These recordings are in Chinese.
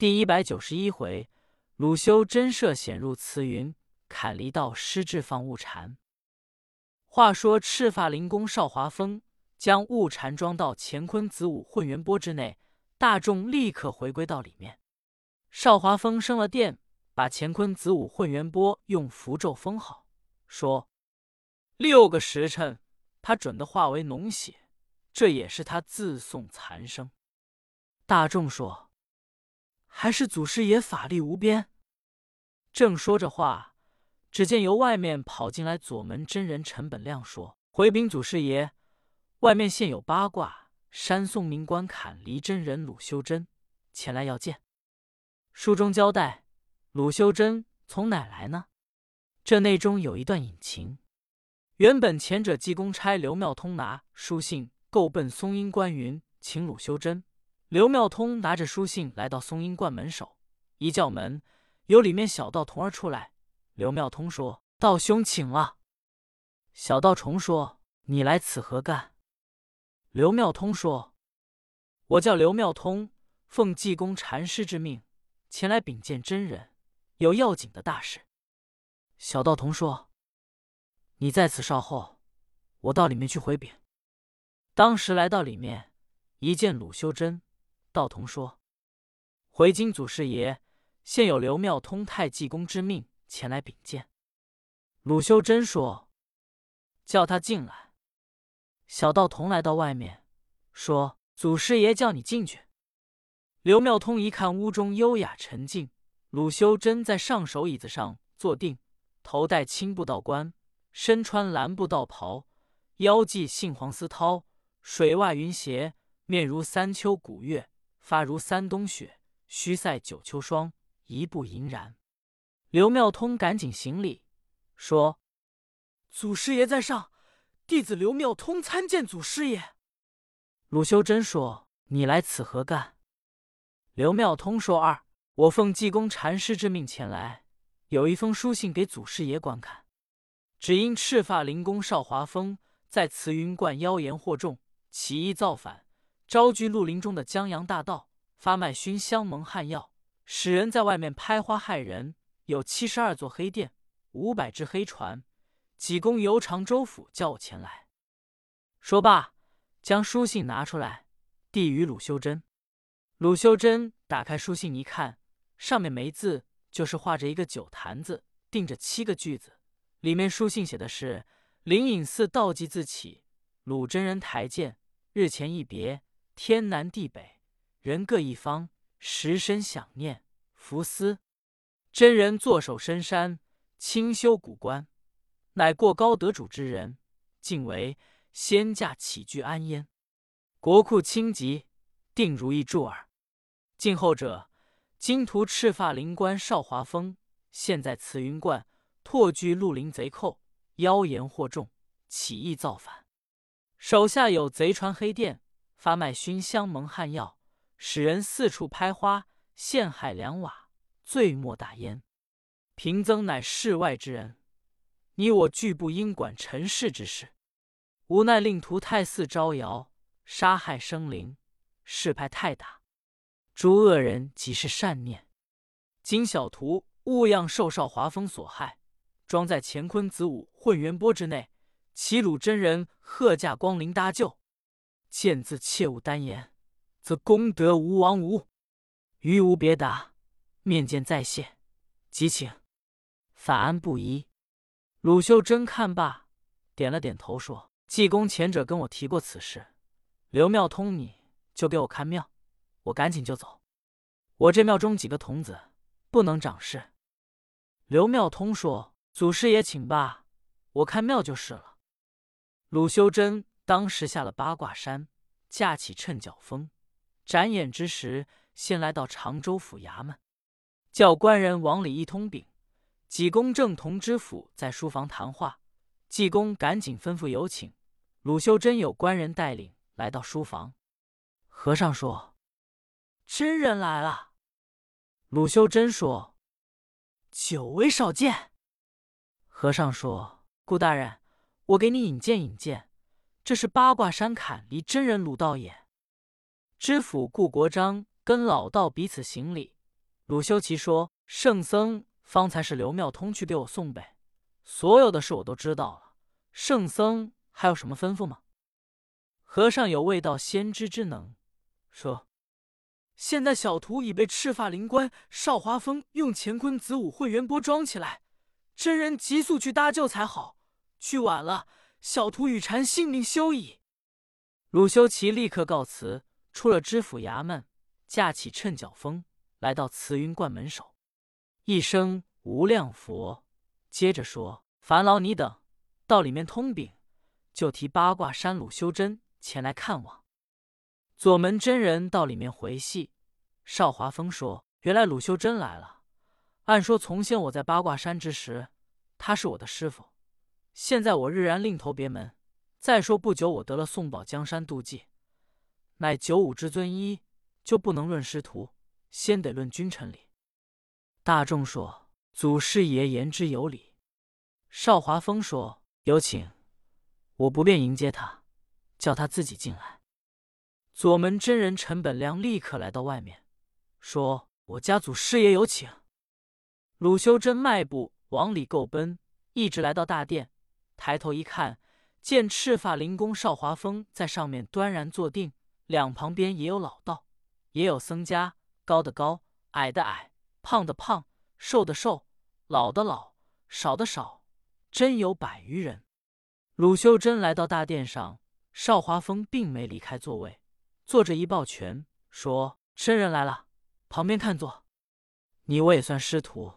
第一百九十一回，鲁修真设险入慈云，砍离道施智放悟禅。话说赤发灵公少华峰将悟禅装到乾坤子午混元钵之内，大众立刻回归到里面。少华峰升了殿，把乾坤子午混元钵用符咒封好，说：“六个时辰，他准的化为脓血，这也是他自送残生。”大众说。还是祖师爷法力无边。正说着话，只见由外面跑进来左门真人陈本亮，说：“回禀祖师爷，外面现有八卦山松明观砍离真人鲁修真前来要见。”书中交代，鲁修真从哪来呢？这内中有一段隐情。原本前者济公差刘妙通拿书信，够奔松阴关云，请鲁修真。刘妙通拿着书信来到松阴观门首，一叫门，有里面小道童儿出来。刘妙通说：“道兄请了。”小道虫说：“你来此何干？”刘妙通说：“我叫刘妙通，奉济公禅师之命，前来禀见真人，有要紧的大事。”小道童说：“你在此稍后，我到里面去回禀。”当时来到里面，一见鲁修真。道童说：“回京祖师爷，现有刘妙通太济公之命前来禀见。”鲁修真说：“叫他进来。”小道童来到外面，说：“祖师爷叫你进去。”刘妙通一看屋中优雅沉静，鲁修真在上首椅子上坐定，头戴青布道冠，身穿蓝布道袍，腰系杏黄丝绦，水袜云鞋，面如三秋古月。发如三冬雪，须赛九秋霜，一步银然。刘妙通赶紧行礼，说：“祖师爷在上，弟子刘妙通参见祖师爷。”鲁修真说：“你来此何干？”刘妙通说：“二，我奉济公禅师之命前来，有一封书信给祖师爷观看。只因赤发灵公少华峰在慈云观妖言惑众，起意造反。”招聚绿林中的江洋大盗，发卖熏香蒙汗药，使人在外面拍花害人。有七十二座黑店，五百只黑船。济公由常州府叫我前来。说罢，将书信拿出来，递与鲁修真。鲁修真打开书信一看，上面没字，就是画着一个酒坛子，钉着七个句子。里面书信写的是：灵隐寺道济自起，鲁真人台见，日前一别。天南地北，人各一方，时深想念。福思真人坐守深山，清修古观，乃过高得主之人，竟为仙驾起居安焉，国库清极，定如意助耳。敬后者，金徒赤发灵官少华峰，现在慈云观，拓居绿林贼寇，妖言惑众，起义造反，手下有贼船黑店。发卖熏香蒙汗药，使人四处拍花，陷害良瓦，罪莫大焉。贫僧乃世外之人，你我俱不应管尘世之事。无奈令徒太寺招摇，杀害生灵，事派太大。诸恶人即是善念，今小徒误样受少华峰所害，装在乾坤子午混元钵之内，齐鲁真人贺驾光临搭救。见字切勿单言，则功德无亡无。余无别答，面见再谢，即请。反安不疑。鲁修真看罢，点了点头，说：“济公前者跟我提过此事，刘妙通你就给我看庙，我赶紧就走。我这庙中几个童子不能掌事。”刘妙通说：“祖师爷请罢，我看庙就是了。”鲁修真。当时下了八卦山，架起趁脚风，眨眼之时，先来到常州府衙门，叫官人往里一通禀：济公正同知府在书房谈话。济公赶紧吩咐有请。鲁修真有官人带领来到书房，和尚说：“真人来了。”鲁修真说：“久违少见。”和尚说：“顾大人，我给你引荐引荐。”这是八卦山砍离真人鲁道也。知府顾国璋跟老道彼此行礼，鲁修齐说：“圣僧方才是刘妙通去给我送呗，所有的事我都知道了。圣僧还有什么吩咐吗？”和尚有未到先知之能，说：“现在小徒已被赤发灵官少华峰用乾坤子午混元钵装起来，真人急速去搭救才好。去晚了，小徒与禅性命休矣。”鲁修齐立刻告辞，出了知府衙门，架起趁脚风。来到慈云观门首，一声无量佛，接着说：“烦劳你等到里面通禀，就提八卦山鲁修真前来看望。”左门真人到里面回戏，少华峰说：“原来鲁修真来了。按说从前我在八卦山之时，他是我的师傅。现在我日然另投别门。再说不久我得了宋宝江山妒忌，乃九五之尊一，就不能论师徒。”先得论君臣礼。大众说：“祖师爷言之有理。”少华峰说：“有请，我不便迎接他，叫他自己进来。”左门真人陈本亮立刻来到外面，说：“我家祖师爷有请。”鲁修真迈步往里够奔，一直来到大殿，抬头一看，见赤发灵公少华峰在上面端然坐定，两旁边也有老道，也有僧家。高的高，矮的矮，胖的胖，瘦的瘦，老的老，少的少，真有百余人。鲁修真来到大殿上，少华峰并没离开座位，坐着一抱拳，说：“真人来了，旁边看坐。你我也算师徒，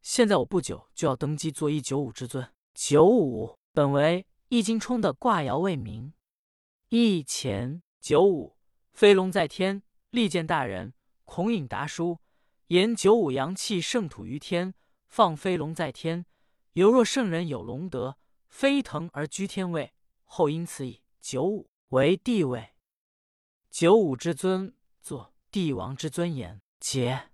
现在我不久就要登基做一九五之尊。九五本为易经冲的卦爻为名，易前九五，飞龙在天，利见大人。”孔颖达书言九五阳气盛土于天，放飞龙在天，犹若圣人有龙德，飞腾而居天位。后因此以九五为帝位，九五之尊，作帝王之尊严。解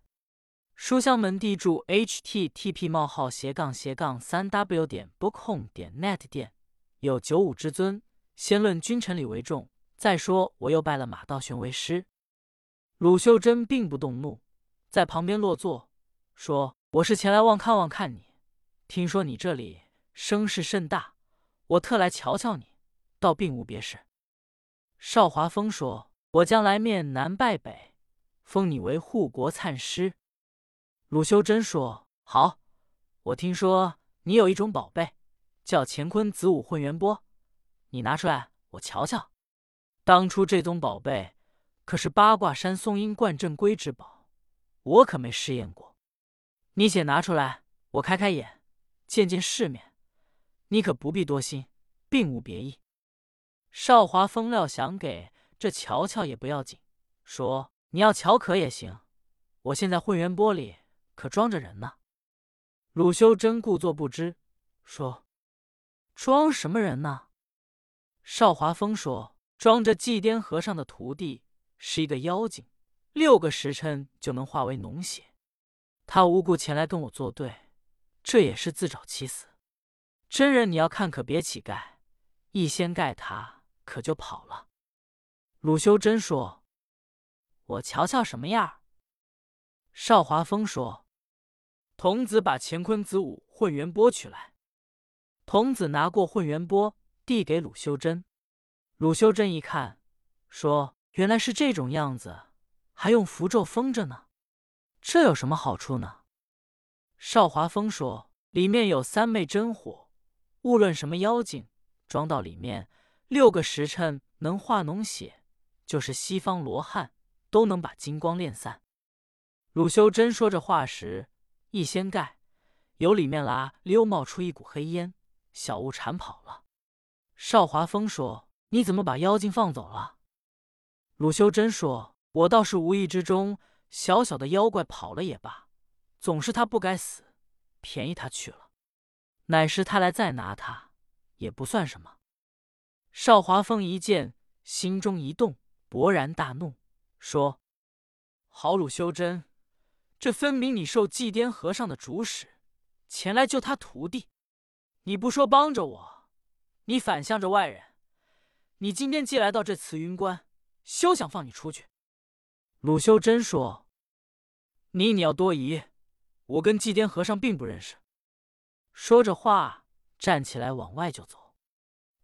书香门第注：http: 冒号斜杠斜杠三 w 点 bookhome 点 net 店有九五之尊，先论君臣礼为重，再说我又拜了马道玄为师。鲁修珍并不动怒，在旁边落座，说：“我是前来望看望看你，听说你这里声势甚大，我特来瞧瞧你，倒并无别事。”邵华峰说：“我将来面南拜北，封你为护国灿师。”鲁修真说：“好，我听说你有一种宝贝，叫乾坤子午混元钵，你拿出来我瞧瞧。当初这宗宝贝。”可是八卦山松阴观镇归之宝，我可没试验过。你且拿出来，我开开眼，见见世面。你可不必多心，并无别意。少华风料想给这瞧瞧也不要紧，说你要瞧可也行。我现在混元玻璃可装着人呢。鲁修真故作不知，说装什么人呢？邵华峰说装着祭颠和尚的徒弟。是一个妖精，六个时辰就能化为脓血。他无故前来跟我作对，这也是自找其死。真人，你要看可别乞丐，一掀盖他可就跑了。鲁修真说：“我瞧瞧什么样。”邵华峰说：“童子把乾坤子午混元钵取来。”童子拿过混元钵，递给鲁修真。鲁修真一看，说。原来是这种样子，还用符咒封着呢，这有什么好处呢？少华峰说：“里面有三昧真火，无论什么妖精，装到里面，六个时辰能化脓血，就是西方罗汉都能把金光炼散。”鲁修真说这话时，一掀盖，由里面啦溜冒出一股黑烟，小雾缠跑了。少华峰说：“你怎么把妖精放走了？”鲁修真说：“我倒是无意之中，小小的妖怪跑了也罢，总是他不该死，便宜他去了。乃是他来再拿他，也不算什么。”少华峰一见，心中一动，勃然大怒，说：“好鲁修真，这分明你受祭颠和尚的主使，前来救他徒弟，你不说帮着我，你反向着外人，你今天既来到这慈云观。”休想放你出去！鲁修真说：“你你要多疑，我跟祭奠和尚并不认识。说着话，站起来往外就走。